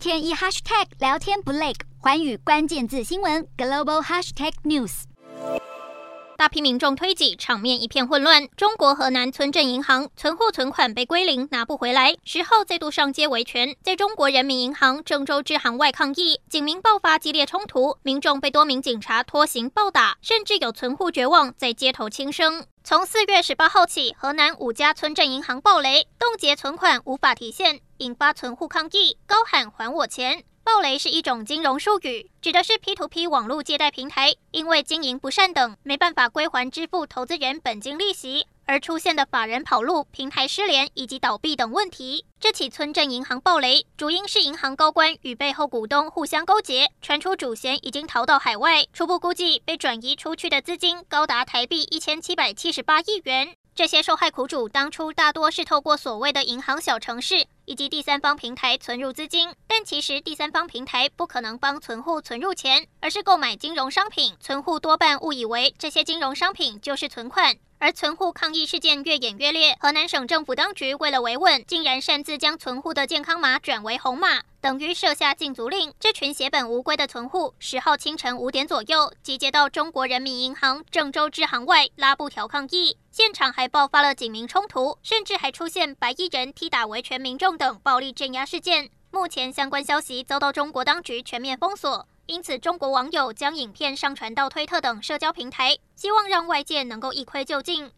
天一 hashtag 聊天不累，环宇关键字新闻 global hashtag news。大批民众推挤，场面一片混乱。中国河南村镇银行存户存款被归零，拿不回来，十号再度上街维权，在中国人民银行郑州支行外抗议，警民爆发激烈冲突，民众被多名警察拖行暴打，甚至有存户绝望在街头轻生。从四月十八号起，河南五家村镇银行暴雷，冻结存款无法提现，引发存户抗议，高喊还我钱。暴雷是一种金融术语，指的是 P2P 网络借贷平台因为经营不善等，没办法归还支付投资人本金利息而出现的法人跑路、平台失联以及倒闭等问题。这起村镇银行暴雷，主因是银行高官与背后股东互相勾结，传出主嫌已经逃到海外，初步估计被转移出去的资金高达台币一千七百七十八亿元。这些受害苦主当初大多是透过所谓的银行小程式以及第三方平台存入资金，但其实第三方平台不可能帮存户存入钱，而是购买金融商品。存户多半误以为这些金融商品就是存款，而存户抗议事件越演越烈。河南省政府当局为了维稳，竟然擅自将存户的健康码转为红码。等于设下禁足令，这群血本无归的存户，十号清晨五点左右集结到中国人民银行郑州支行外拉布条抗议，现场还爆发了警民冲突，甚至还出现白衣人踢打维权民众等暴力镇压事件。目前相关消息遭到中国当局全面封锁，因此中国网友将影片上传到推特等社交平台，希望让外界能够一窥究竟。